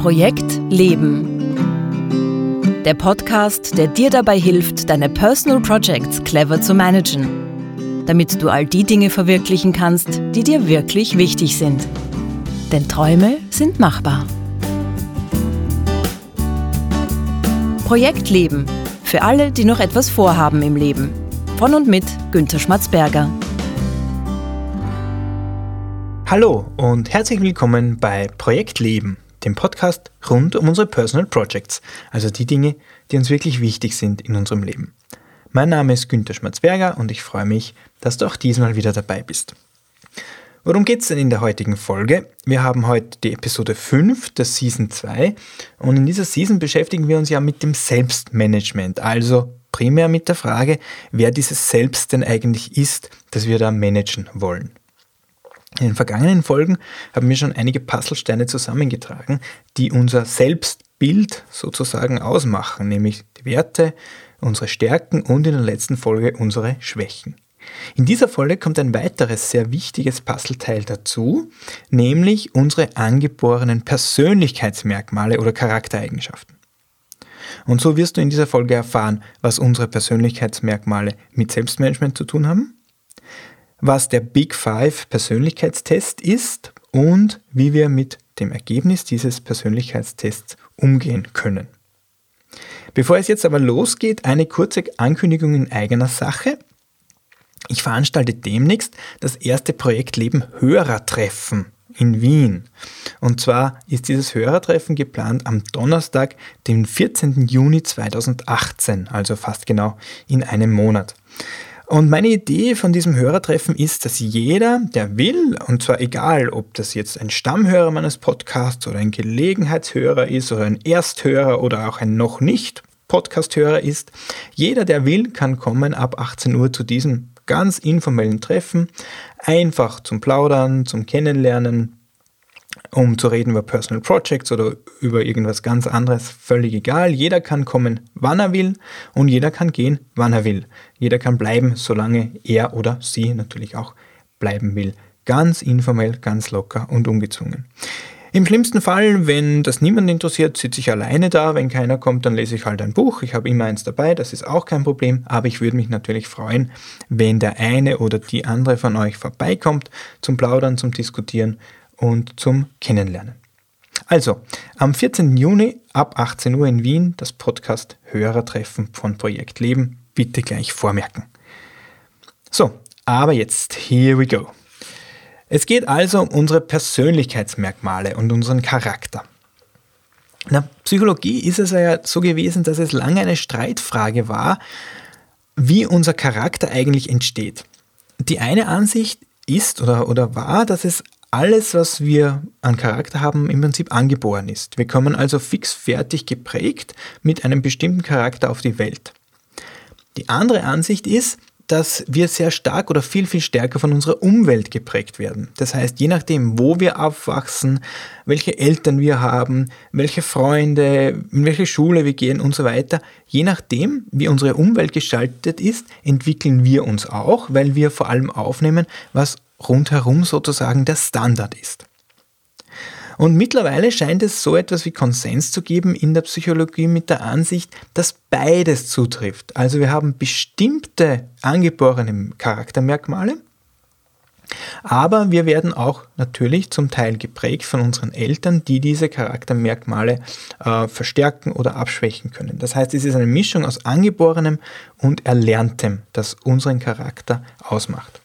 Projekt Leben. Der Podcast, der dir dabei hilft, deine Personal Projects clever zu managen, damit du all die Dinge verwirklichen kannst, die dir wirklich wichtig sind. Denn Träume sind machbar. Projekt Leben. Für alle, die noch etwas vorhaben im Leben. Von und mit Günter Schmatzberger. Hallo und herzlich willkommen bei Projekt Leben, dem Podcast rund um unsere Personal Projects, also die Dinge, die uns wirklich wichtig sind in unserem Leben. Mein Name ist Günter Schmatzberger und ich freue mich, dass du auch diesmal wieder dabei bist. Worum geht es denn in der heutigen Folge? Wir haben heute die Episode 5 der Season 2 und in dieser Season beschäftigen wir uns ja mit dem Selbstmanagement, also primär mit der Frage, wer dieses Selbst denn eigentlich ist, das wir da managen wollen. In den vergangenen Folgen haben wir schon einige Puzzlesteine zusammengetragen, die unser Selbstbild sozusagen ausmachen, nämlich die Werte, unsere Stärken und in der letzten Folge unsere Schwächen. In dieser Folge kommt ein weiteres sehr wichtiges Puzzleteil dazu, nämlich unsere angeborenen Persönlichkeitsmerkmale oder Charaktereigenschaften. Und so wirst du in dieser Folge erfahren, was unsere Persönlichkeitsmerkmale mit Selbstmanagement zu tun haben, was der Big Five Persönlichkeitstest ist und wie wir mit dem Ergebnis dieses Persönlichkeitstests umgehen können. Bevor es jetzt aber losgeht, eine kurze Ankündigung in eigener Sache. Ich veranstalte demnächst das erste Projekt Leben Hörertreffen in Wien. Und zwar ist dieses Hörertreffen geplant am Donnerstag, den 14. Juni 2018, also fast genau in einem Monat. Und meine Idee von diesem Hörertreffen ist, dass jeder, der will, und zwar egal, ob das jetzt ein Stammhörer meines Podcasts oder ein Gelegenheitshörer ist oder ein Ersthörer oder auch ein noch nicht Podcasthörer ist, jeder, der will, kann kommen ab 18 Uhr zu diesem ganz informellen Treffen, einfach zum Plaudern, zum Kennenlernen, um zu reden über Personal Projects oder über irgendwas ganz anderes, völlig egal. Jeder kann kommen, wann er will und jeder kann gehen, wann er will. Jeder kann bleiben, solange er oder sie natürlich auch bleiben will. Ganz informell, ganz locker und ungezwungen. Im schlimmsten Fall, wenn das niemand interessiert, sitze ich alleine da. Wenn keiner kommt, dann lese ich halt ein Buch. Ich habe immer eins dabei, das ist auch kein Problem. Aber ich würde mich natürlich freuen, wenn der eine oder die andere von euch vorbeikommt zum Plaudern, zum Diskutieren und zum Kennenlernen. Also, am 14. Juni ab 18 Uhr in Wien das Podcast Hörertreffen von Projekt Leben. Bitte gleich vormerken. So, aber jetzt, here we go. Es geht also um unsere Persönlichkeitsmerkmale und unseren Charakter. In der Psychologie ist es ja so gewesen, dass es lange eine Streitfrage war, wie unser Charakter eigentlich entsteht. Die eine Ansicht ist oder, oder war, dass es alles, was wir an Charakter haben, im Prinzip angeboren ist. Wir kommen also fix fertig geprägt mit einem bestimmten Charakter auf die Welt. Die andere Ansicht ist, dass wir sehr stark oder viel, viel stärker von unserer Umwelt geprägt werden. Das heißt, je nachdem, wo wir aufwachsen, welche Eltern wir haben, welche Freunde, in welche Schule wir gehen und so weiter, je nachdem, wie unsere Umwelt gestaltet ist, entwickeln wir uns auch, weil wir vor allem aufnehmen, was rundherum sozusagen der Standard ist. Und mittlerweile scheint es so etwas wie Konsens zu geben in der Psychologie mit der Ansicht, dass beides zutrifft. Also wir haben bestimmte angeborene Charaktermerkmale, aber wir werden auch natürlich zum Teil geprägt von unseren Eltern, die diese Charaktermerkmale äh, verstärken oder abschwächen können. Das heißt, es ist eine Mischung aus angeborenem und erlerntem, das unseren Charakter ausmacht.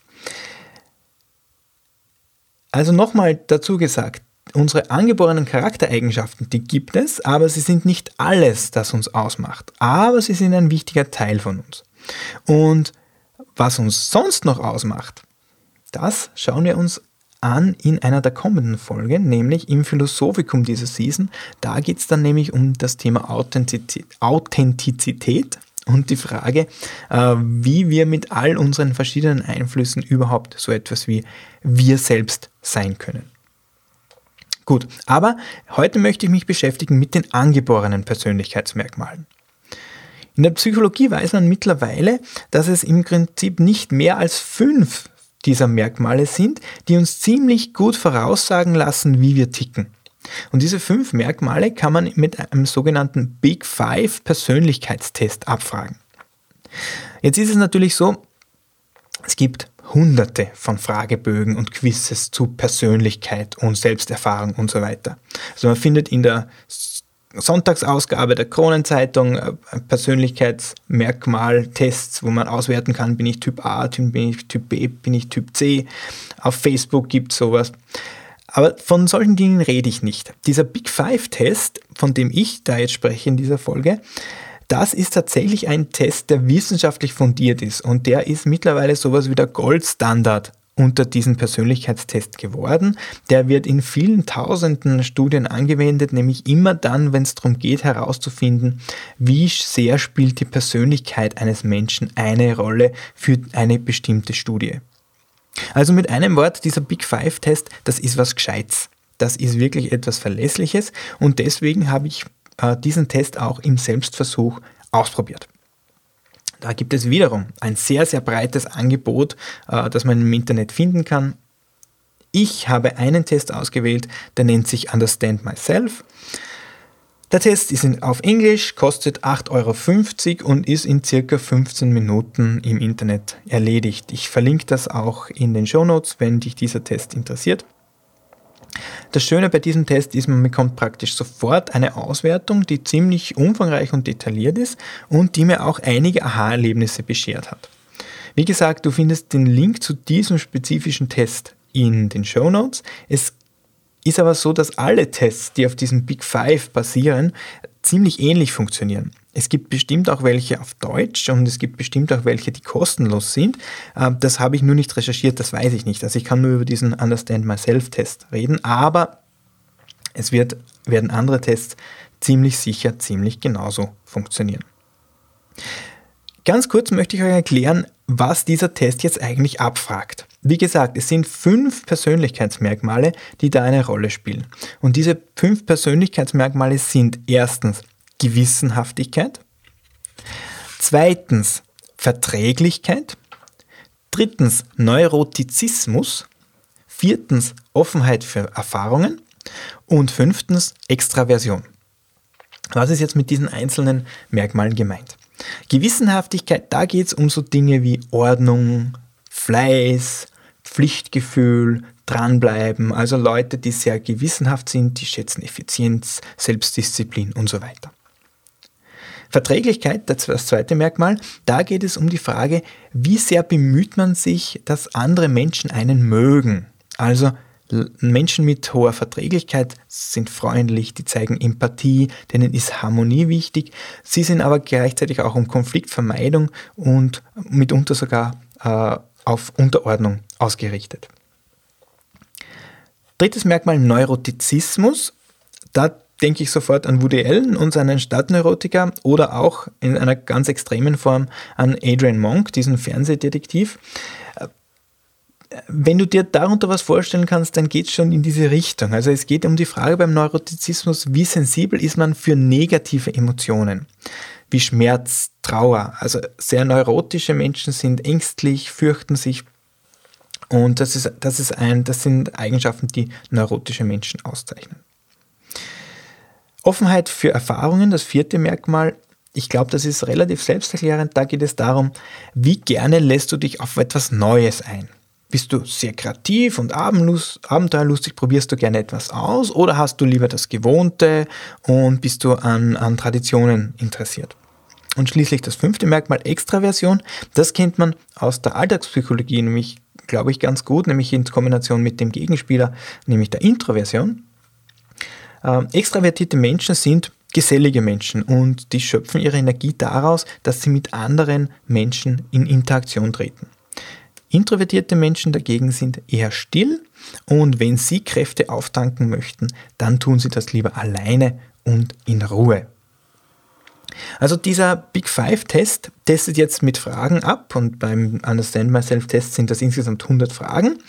Also nochmal dazu gesagt, unsere angeborenen Charaktereigenschaften, die gibt es, aber sie sind nicht alles, das uns ausmacht. Aber sie sind ein wichtiger Teil von uns. Und was uns sonst noch ausmacht, das schauen wir uns an in einer der kommenden Folgen, nämlich im Philosophikum dieser Season. Da geht es dann nämlich um das Thema Authentizität und die Frage, äh, wie wir mit all unseren verschiedenen Einflüssen überhaupt so etwas wie wir selbst sein können. Gut, aber heute möchte ich mich beschäftigen mit den angeborenen Persönlichkeitsmerkmalen. In der Psychologie weiß man mittlerweile, dass es im Prinzip nicht mehr als fünf dieser Merkmale sind, die uns ziemlich gut voraussagen lassen, wie wir ticken. Und diese fünf Merkmale kann man mit einem sogenannten Big Five Persönlichkeitstest abfragen. Jetzt ist es natürlich so, es gibt hunderte von Fragebögen und Quizzes zu Persönlichkeit und Selbsterfahrung und so weiter. Also man findet in der Sonntagsausgabe der Kronenzeitung äh, Persönlichkeitsmerkmaltests, wo man auswerten kann, bin ich Typ A, bin ich Typ B, bin ich Typ C. Auf Facebook gibt es sowas. Aber von solchen Dingen rede ich nicht. Dieser Big Five-Test, von dem ich da jetzt spreche in dieser Folge, das ist tatsächlich ein Test, der wissenschaftlich fundiert ist und der ist mittlerweile sowas wie der Goldstandard unter diesen Persönlichkeitstest geworden. Der wird in vielen tausenden Studien angewendet, nämlich immer dann, wenn es darum geht herauszufinden, wie sehr spielt die Persönlichkeit eines Menschen eine Rolle für eine bestimmte Studie. Also mit einem Wort, dieser Big Five-Test, das ist was Gescheites. Das ist wirklich etwas Verlässliches und deswegen habe ich äh, diesen Test auch im Selbstversuch ausprobiert. Da gibt es wiederum ein sehr, sehr breites Angebot, äh, das man im Internet finden kann. Ich habe einen Test ausgewählt, der nennt sich Understand Myself. Der Test ist auf Englisch, kostet 8,50 Euro und ist in circa 15 Minuten im Internet erledigt. Ich verlinke das auch in den Show Notes, wenn dich dieser Test interessiert. Das Schöne bei diesem Test ist, man bekommt praktisch sofort eine Auswertung, die ziemlich umfangreich und detailliert ist und die mir auch einige Aha-Erlebnisse beschert hat. Wie gesagt, du findest den Link zu diesem spezifischen Test in den Show Notes. Es ist aber so, dass alle Tests, die auf diesem Big Five basieren, ziemlich ähnlich funktionieren. Es gibt bestimmt auch welche auf Deutsch und es gibt bestimmt auch welche, die kostenlos sind. Ähm, das habe ich nur nicht recherchiert, das weiß ich nicht. Also ich kann nur über diesen Understand Myself Test reden, aber es wird, werden andere Tests ziemlich sicher ziemlich genauso funktionieren. Ganz kurz möchte ich euch erklären, was dieser Test jetzt eigentlich abfragt. Wie gesagt, es sind fünf Persönlichkeitsmerkmale, die da eine Rolle spielen. Und diese fünf Persönlichkeitsmerkmale sind erstens Gewissenhaftigkeit, zweitens Verträglichkeit, drittens Neurotizismus, viertens Offenheit für Erfahrungen und fünftens Extraversion. Was ist jetzt mit diesen einzelnen Merkmalen gemeint? Gewissenhaftigkeit, da geht es um so Dinge wie Ordnung, Fleiß, Pflichtgefühl, dranbleiben. Also Leute, die sehr gewissenhaft sind, die schätzen Effizienz, Selbstdisziplin und so weiter. Verträglichkeit, das zweite Merkmal, da geht es um die Frage, wie sehr bemüht man sich, dass andere Menschen einen mögen. Also Menschen mit hoher Verträglichkeit sind freundlich, die zeigen Empathie, denen ist Harmonie wichtig. Sie sind aber gleichzeitig auch um Konfliktvermeidung und mitunter sogar äh, auf Unterordnung ausgerichtet. Drittes Merkmal Neurotizismus. Da denke ich sofort an Woody Allen und seinen Stadtneurotiker oder auch in einer ganz extremen Form an Adrian Monk, diesen Fernsehdetektiv. Wenn du dir darunter was vorstellen kannst, dann geht es schon in diese Richtung. Also es geht um die Frage beim Neurotizismus, wie sensibel ist man für negative Emotionen, wie Schmerz, Trauer. Also sehr neurotische Menschen sind ängstlich, fürchten sich. Und das, ist, das, ist ein, das sind Eigenschaften, die neurotische Menschen auszeichnen. Offenheit für Erfahrungen, das vierte Merkmal. Ich glaube, das ist relativ selbsterklärend. Da geht es darum, wie gerne lässt du dich auf etwas Neues ein. Bist du sehr kreativ und abenteuerlustig, probierst du gerne etwas aus oder hast du lieber das Gewohnte und bist du an, an Traditionen interessiert? Und schließlich das fünfte Merkmal, Extraversion. Das kennt man aus der Alltagspsychologie, nämlich, glaube ich, ganz gut, nämlich in Kombination mit dem Gegenspieler, nämlich der Introversion. Ähm, extravertierte Menschen sind gesellige Menschen und die schöpfen ihre Energie daraus, dass sie mit anderen Menschen in Interaktion treten. Introvertierte Menschen dagegen sind eher still und wenn sie Kräfte auftanken möchten, dann tun sie das lieber alleine und in Ruhe. Also dieser Big Five Test testet jetzt mit Fragen ab und beim Understand Myself Test sind das insgesamt 100 Fragen,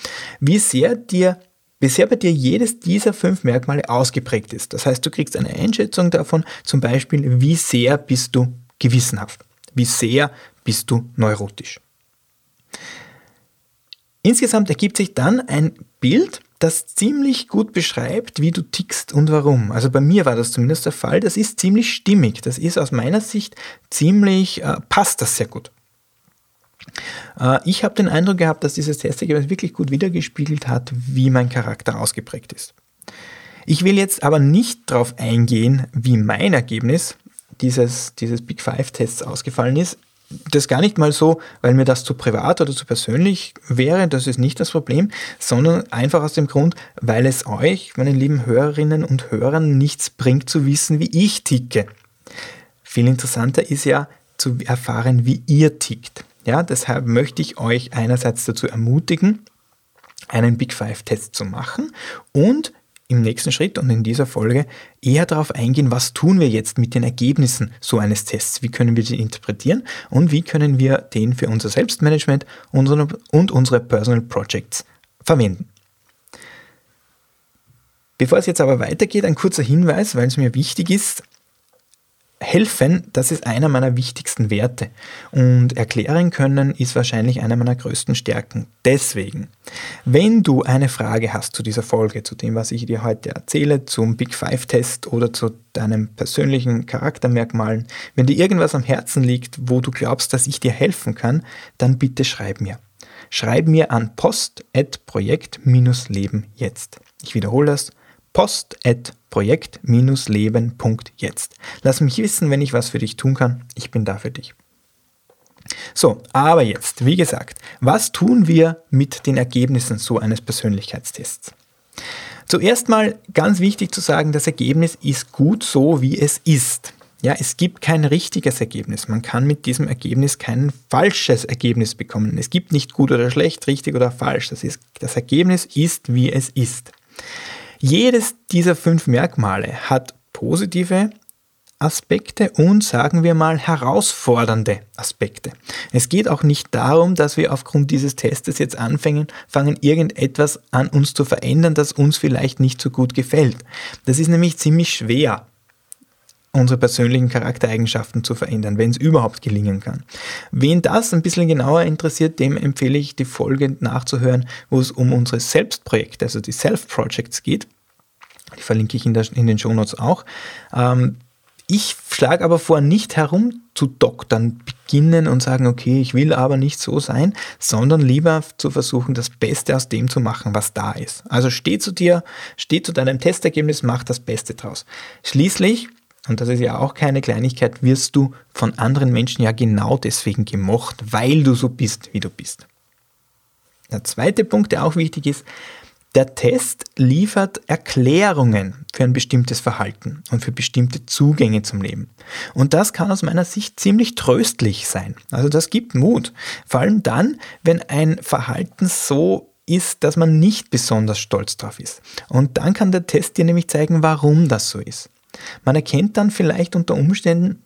wie sehr dir bisher bei dir jedes dieser fünf Merkmale ausgeprägt ist. Das heißt, du kriegst eine Einschätzung davon, zum Beispiel, wie sehr bist du gewissenhaft, wie sehr bist du neurotisch. Insgesamt ergibt sich dann ein Bild, das ziemlich gut beschreibt, wie du tickst und warum. Also bei mir war das zumindest der Fall. Das ist ziemlich stimmig. Das ist aus meiner Sicht ziemlich, äh, passt das sehr gut. Äh, ich habe den Eindruck gehabt, dass dieses Testergebnis wirklich gut wiedergespiegelt hat, wie mein Charakter ausgeprägt ist. Ich will jetzt aber nicht darauf eingehen, wie mein Ergebnis dieses, dieses Big Five-Tests ausgefallen ist das gar nicht mal so, weil mir das zu privat oder zu persönlich wäre, das ist nicht das Problem, sondern einfach aus dem Grund, weil es euch, meine lieben Hörerinnen und Hörern, nichts bringt zu wissen, wie ich ticke. Viel interessanter ist ja zu erfahren, wie ihr tickt. Ja, deshalb möchte ich euch einerseits dazu ermutigen, einen Big Five Test zu machen und im nächsten Schritt und in dieser Folge eher darauf eingehen, was tun wir jetzt mit den Ergebnissen so eines Tests, wie können wir die interpretieren und wie können wir den für unser Selbstmanagement und unsere Personal Projects verwenden. Bevor es jetzt aber weitergeht, ein kurzer Hinweis, weil es mir wichtig ist, helfen, das ist einer meiner wichtigsten Werte. Und erklären können ist wahrscheinlich einer meiner größten Stärken. Deswegen, wenn du eine Frage hast zu dieser Folge, zu dem, was ich dir heute erzähle, zum Big Five Test oder zu deinen persönlichen Charaktermerkmalen, wenn dir irgendwas am Herzen liegt, wo du glaubst, dass ich dir helfen kann, dann bitte schreib mir. Schreib mir an post.projekt-leben jetzt. Ich wiederhole das post.projekt-leben.jetzt. Lass mich wissen, wenn ich was für dich tun kann. Ich bin da für dich. So, aber jetzt, wie gesagt, was tun wir mit den Ergebnissen so eines Persönlichkeitstests? Zuerst mal ganz wichtig zu sagen, das Ergebnis ist gut so, wie es ist. Ja, es gibt kein richtiges Ergebnis. Man kann mit diesem Ergebnis kein falsches Ergebnis bekommen. Es gibt nicht gut oder schlecht, richtig oder falsch. Das, ist, das Ergebnis ist, wie es ist. Jedes dieser fünf Merkmale hat positive Aspekte und sagen wir mal herausfordernde Aspekte. Es geht auch nicht darum, dass wir aufgrund dieses Testes jetzt anfangen, fangen irgendetwas an uns zu verändern, das uns vielleicht nicht so gut gefällt. Das ist nämlich ziemlich schwer unsere persönlichen Charaktereigenschaften zu verändern, wenn es überhaupt gelingen kann. Wen das ein bisschen genauer interessiert, dem empfehle ich die Folge nachzuhören, wo es um unsere Selbstprojekte, also die Self-Projects geht. Die verlinke ich in, der, in den Shownotes auch. Ähm, ich schlage aber vor, nicht herum zu doktern, beginnen und sagen, okay, ich will aber nicht so sein, sondern lieber zu versuchen, das Beste aus dem zu machen, was da ist. Also steh zu dir, steh zu deinem Testergebnis, mach das Beste draus. Schließlich, und das ist ja auch keine Kleinigkeit, wirst du von anderen Menschen ja genau deswegen gemocht, weil du so bist, wie du bist. Der zweite Punkt, der auch wichtig ist, der Test liefert Erklärungen für ein bestimmtes Verhalten und für bestimmte Zugänge zum Leben. Und das kann aus meiner Sicht ziemlich tröstlich sein. Also das gibt Mut. Vor allem dann, wenn ein Verhalten so ist, dass man nicht besonders stolz drauf ist. Und dann kann der Test dir nämlich zeigen, warum das so ist. Man erkennt dann vielleicht unter Umständen,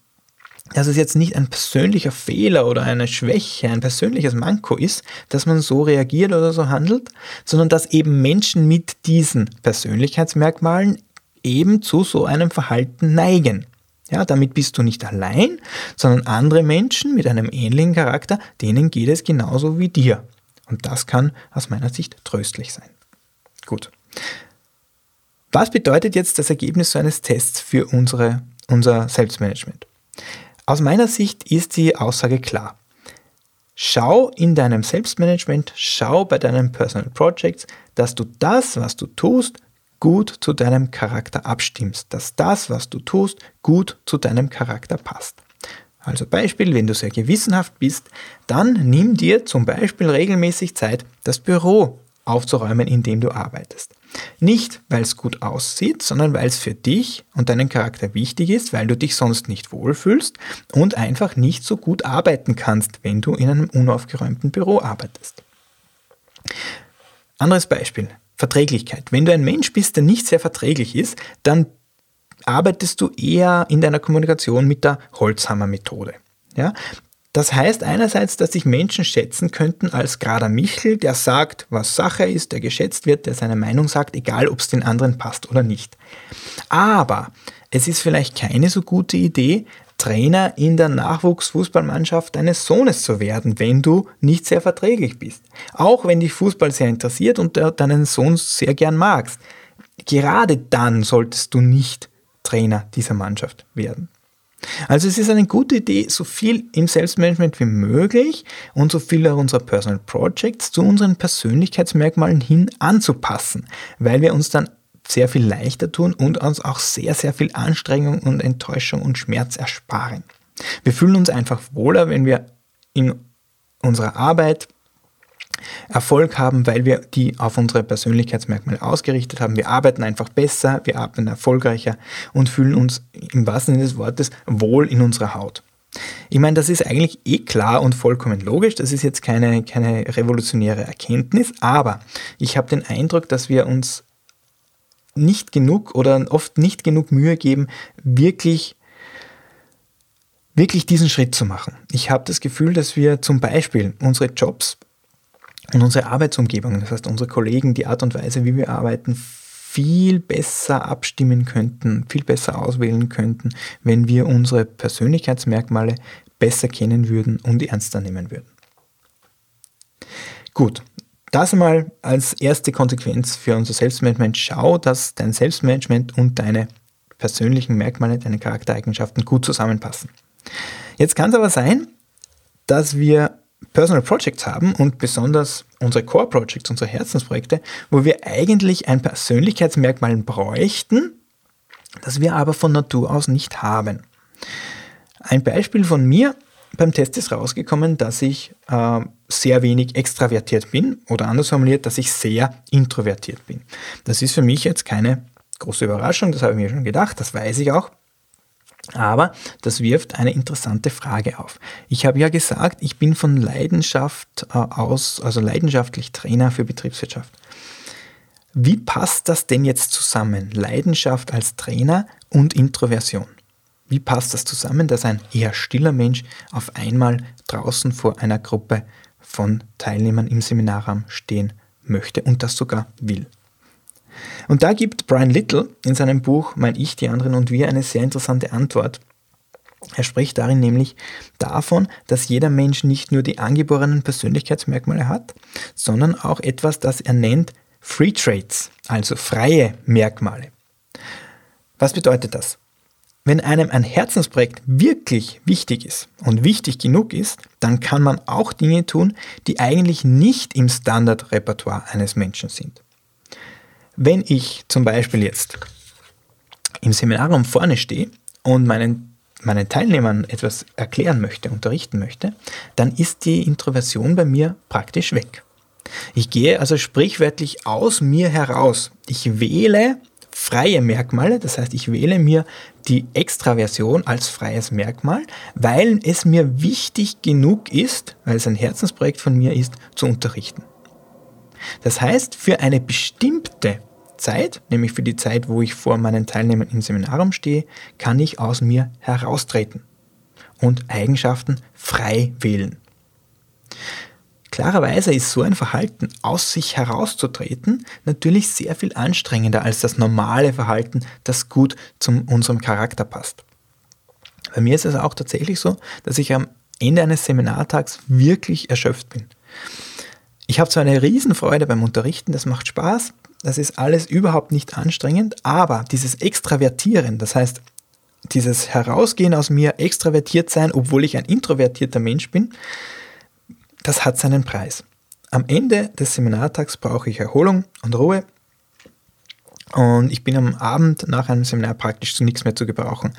dass es jetzt nicht ein persönlicher Fehler oder eine Schwäche, ein persönliches Manko ist, dass man so reagiert oder so handelt, sondern dass eben Menschen mit diesen Persönlichkeitsmerkmalen eben zu so einem Verhalten neigen. Ja, damit bist du nicht allein, sondern andere Menschen mit einem ähnlichen Charakter, denen geht es genauso wie dir. Und das kann aus meiner Sicht tröstlich sein. Gut. Was bedeutet jetzt das Ergebnis so eines Tests für unsere, unser Selbstmanagement? Aus meiner Sicht ist die Aussage klar. Schau in deinem Selbstmanagement, schau bei deinen Personal Projects, dass du das, was du tust, gut zu deinem Charakter abstimmst, dass das, was du tust, gut zu deinem Charakter passt. Also Beispiel, wenn du sehr gewissenhaft bist, dann nimm dir zum Beispiel regelmäßig Zeit, das Büro aufzuräumen, in dem du arbeitest. Nicht, weil es gut aussieht, sondern weil es für dich und deinen Charakter wichtig ist, weil du dich sonst nicht wohlfühlst und einfach nicht so gut arbeiten kannst, wenn du in einem unaufgeräumten Büro arbeitest. Anderes Beispiel, Verträglichkeit. Wenn du ein Mensch bist, der nicht sehr verträglich ist, dann arbeitest du eher in deiner Kommunikation mit der Holzhammer-Methode. Ja? Das heißt einerseits, dass sich Menschen schätzen könnten als gerader Michel, der sagt, was Sache ist, der geschätzt wird, der seine Meinung sagt, egal ob es den anderen passt oder nicht. Aber es ist vielleicht keine so gute Idee, Trainer in der Nachwuchsfußballmannschaft deines Sohnes zu werden, wenn du nicht sehr verträglich bist. Auch wenn dich Fußball sehr interessiert und deinen Sohn sehr gern magst. Gerade dann solltest du nicht Trainer dieser Mannschaft werden. Also es ist eine gute Idee, so viel im Selbstmanagement wie möglich und so viele unserer Personal Projects zu unseren Persönlichkeitsmerkmalen hin anzupassen, weil wir uns dann sehr viel leichter tun und uns auch sehr, sehr viel Anstrengung und Enttäuschung und Schmerz ersparen. Wir fühlen uns einfach wohler, wenn wir in unserer Arbeit Erfolg haben, weil wir die auf unsere Persönlichkeitsmerkmale ausgerichtet haben. Wir arbeiten einfach besser, wir arbeiten erfolgreicher und fühlen uns im wahrsten Sinne des Wortes wohl in unserer Haut. Ich meine, das ist eigentlich eh klar und vollkommen logisch. Das ist jetzt keine, keine revolutionäre Erkenntnis, aber ich habe den Eindruck, dass wir uns nicht genug oder oft nicht genug Mühe geben, wirklich wirklich diesen Schritt zu machen. Ich habe das Gefühl, dass wir zum Beispiel unsere Jobs und unsere Arbeitsumgebung, das heißt unsere Kollegen, die Art und Weise, wie wir arbeiten, viel besser abstimmen könnten, viel besser auswählen könnten, wenn wir unsere Persönlichkeitsmerkmale besser kennen würden und ernster nehmen würden. Gut, das mal als erste Konsequenz für unser Selbstmanagement. Schau, dass dein Selbstmanagement und deine persönlichen Merkmale, deine Charaktereigenschaften gut zusammenpassen. Jetzt kann es aber sein, dass wir Personal Projects haben und besonders unsere Core Projects, unsere Herzensprojekte, wo wir eigentlich ein Persönlichkeitsmerkmal bräuchten, das wir aber von Natur aus nicht haben. Ein Beispiel von mir, beim Test ist rausgekommen, dass ich äh, sehr wenig extravertiert bin oder anders formuliert, dass ich sehr introvertiert bin. Das ist für mich jetzt keine große Überraschung, das habe ich mir schon gedacht, das weiß ich auch. Aber das wirft eine interessante Frage auf. Ich habe ja gesagt, ich bin von Leidenschaft äh, aus, also leidenschaftlich Trainer für Betriebswirtschaft. Wie passt das denn jetzt zusammen? Leidenschaft als Trainer und Introversion. Wie passt das zusammen, dass ein eher stiller Mensch auf einmal draußen vor einer Gruppe von Teilnehmern im Seminarraum stehen möchte und das sogar will? Und da gibt Brian Little in seinem Buch Mein Ich, die anderen und wir eine sehr interessante Antwort. Er spricht darin nämlich davon, dass jeder Mensch nicht nur die angeborenen Persönlichkeitsmerkmale hat, sondern auch etwas, das er nennt Free Traits, also freie Merkmale. Was bedeutet das? Wenn einem ein Herzensprojekt wirklich wichtig ist und wichtig genug ist, dann kann man auch Dinge tun, die eigentlich nicht im Standardrepertoire eines Menschen sind. Wenn ich zum Beispiel jetzt im Seminarraum vorne stehe und meinen, meinen Teilnehmern etwas erklären möchte, unterrichten möchte, dann ist die Introversion bei mir praktisch weg. Ich gehe also sprichwörtlich aus mir heraus. Ich wähle freie Merkmale, das heißt, ich wähle mir die Extraversion als freies Merkmal, weil es mir wichtig genug ist, weil es ein Herzensprojekt von mir ist, zu unterrichten. Das heißt, für eine bestimmte Zeit, nämlich für die Zeit, wo ich vor meinen Teilnehmern im Seminarraum stehe, kann ich aus mir heraustreten und Eigenschaften frei wählen. Klarerweise ist so ein Verhalten, aus sich herauszutreten, natürlich sehr viel anstrengender als das normale Verhalten, das gut zu unserem Charakter passt. Bei mir ist es auch tatsächlich so, dass ich am Ende eines Seminartags wirklich erschöpft bin. Ich habe zwar eine Riesenfreude beim Unterrichten, das macht Spaß, das ist alles überhaupt nicht anstrengend, aber dieses Extravertieren, das heißt, dieses Herausgehen aus mir, extravertiert sein, obwohl ich ein introvertierter Mensch bin, das hat seinen Preis. Am Ende des Seminartags brauche ich Erholung und Ruhe und ich bin am Abend nach einem Seminar praktisch zu nichts mehr zu gebrauchen.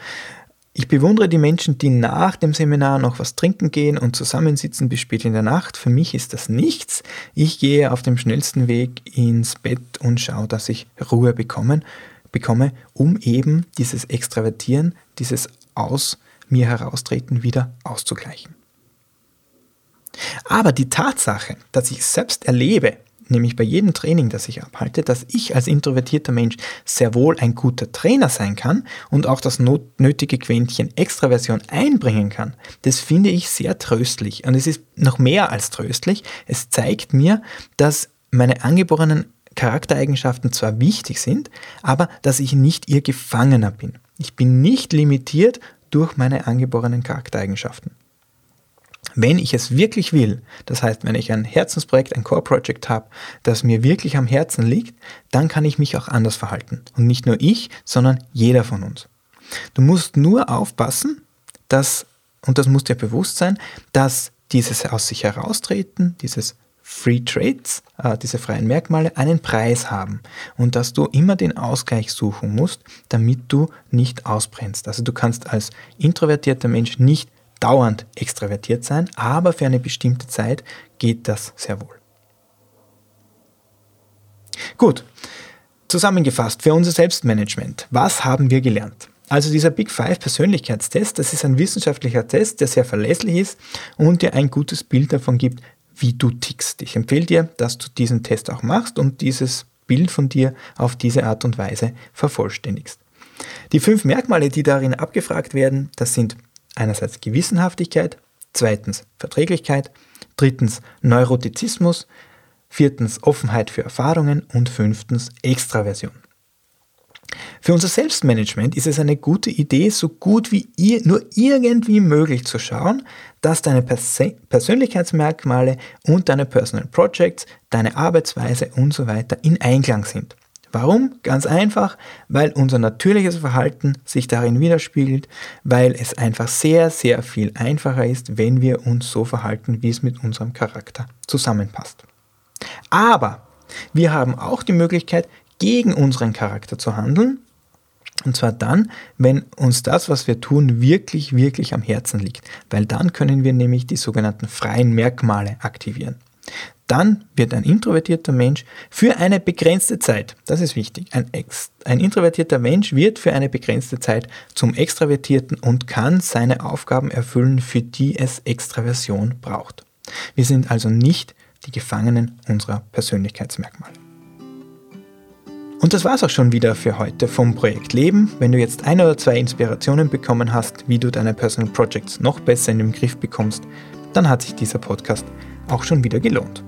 Ich bewundere die Menschen, die nach dem Seminar noch was trinken gehen und zusammensitzen bis spät in der Nacht. Für mich ist das nichts. Ich gehe auf dem schnellsten Weg ins Bett und schaue, dass ich Ruhe bekomme, bekomme, um eben dieses Extravertieren, dieses aus mir heraustreten wieder auszugleichen. Aber die Tatsache, dass ich selbst erlebe, nämlich bei jedem Training, das ich abhalte, dass ich als introvertierter Mensch sehr wohl ein guter Trainer sein kann und auch das nötige Quäntchen Extraversion einbringen kann, das finde ich sehr tröstlich. Und es ist noch mehr als tröstlich. Es zeigt mir, dass meine angeborenen Charaktereigenschaften zwar wichtig sind, aber dass ich nicht ihr Gefangener bin. Ich bin nicht limitiert durch meine angeborenen Charaktereigenschaften. Wenn ich es wirklich will, das heißt, wenn ich ein Herzensprojekt, ein Core-Project habe, das mir wirklich am Herzen liegt, dann kann ich mich auch anders verhalten. Und nicht nur ich, sondern jeder von uns. Du musst nur aufpassen, dass, und das muss dir bewusst sein, dass dieses aus sich heraustreten, dieses Free Trades, äh, diese freien Merkmale, einen Preis haben und dass du immer den Ausgleich suchen musst, damit du nicht ausbrennst. Also du kannst als introvertierter Mensch nicht dauernd extravertiert sein, aber für eine bestimmte Zeit geht das sehr wohl. Gut, zusammengefasst für unser Selbstmanagement. Was haben wir gelernt? Also dieser Big Five Persönlichkeitstest, das ist ein wissenschaftlicher Test, der sehr verlässlich ist und dir ein gutes Bild davon gibt, wie du tickst. Ich empfehle dir, dass du diesen Test auch machst und dieses Bild von dir auf diese Art und Weise vervollständigst. Die fünf Merkmale, die darin abgefragt werden, das sind einerseits Gewissenhaftigkeit, zweitens Verträglichkeit, drittens Neurotizismus, viertens Offenheit für Erfahrungen und fünftens Extraversion. Für unser Selbstmanagement ist es eine gute Idee, so gut wie ihr, nur irgendwie möglich zu schauen, dass deine Pers Persönlichkeitsmerkmale und deine Personal Projects, deine Arbeitsweise und so weiter in Einklang sind. Warum? Ganz einfach, weil unser natürliches Verhalten sich darin widerspiegelt, weil es einfach sehr, sehr viel einfacher ist, wenn wir uns so verhalten, wie es mit unserem Charakter zusammenpasst. Aber wir haben auch die Möglichkeit, gegen unseren Charakter zu handeln. Und zwar dann, wenn uns das, was wir tun, wirklich, wirklich am Herzen liegt. Weil dann können wir nämlich die sogenannten freien Merkmale aktivieren dann wird ein introvertierter Mensch für eine begrenzte Zeit, das ist wichtig, ein, ein, introvertierter Mensch wird für eine begrenzte Zeit zum Extravertierten und kann seine Aufgaben erfüllen, für die es Extraversion braucht. Wir sind also nicht die Gefangenen unserer Persönlichkeitsmerkmale. Und das war's auch schon wieder für heute vom Projekt Leben. Wenn du jetzt ein oder zwei Inspirationen bekommen hast, wie du deine Personal Projects noch besser in den Griff bekommst, dann hat sich dieser Podcast auch schon wieder gelohnt.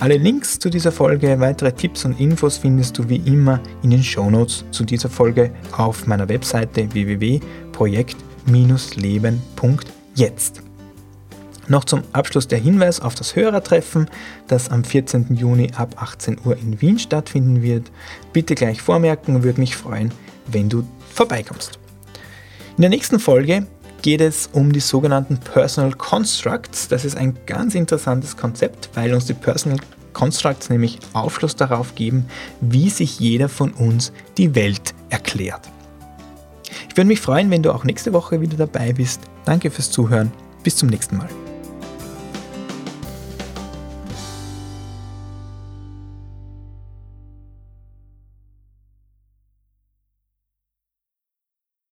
Alle Links zu dieser Folge, weitere Tipps und Infos findest du wie immer in den Shownotes zu dieser Folge auf meiner Webseite www.projekt-leben.jetzt. Noch zum Abschluss der Hinweis auf das Hörertreffen, das am 14. Juni ab 18 Uhr in Wien stattfinden wird. Bitte gleich vormerken, würde mich freuen, wenn du vorbeikommst. In der nächsten Folge geht es um die sogenannten Personal Constructs. Das ist ein ganz interessantes Konzept, weil uns die Personal Constructs nämlich Aufschluss darauf geben, wie sich jeder von uns die Welt erklärt. Ich würde mich freuen, wenn du auch nächste Woche wieder dabei bist. Danke fürs Zuhören. Bis zum nächsten Mal.